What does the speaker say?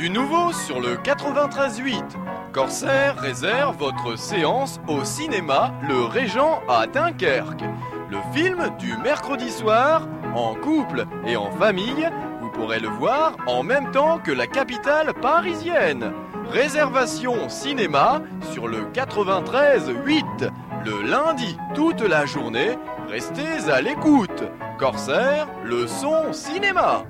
Du nouveau sur le 93.8. Corsair réserve votre séance au cinéma Le Régent à Dunkerque. Le film du mercredi soir, en couple et en famille, vous pourrez le voir en même temps que la capitale parisienne. Réservation cinéma sur le 93.8. Le lundi, toute la journée, restez à l'écoute. Corsair, le son cinéma.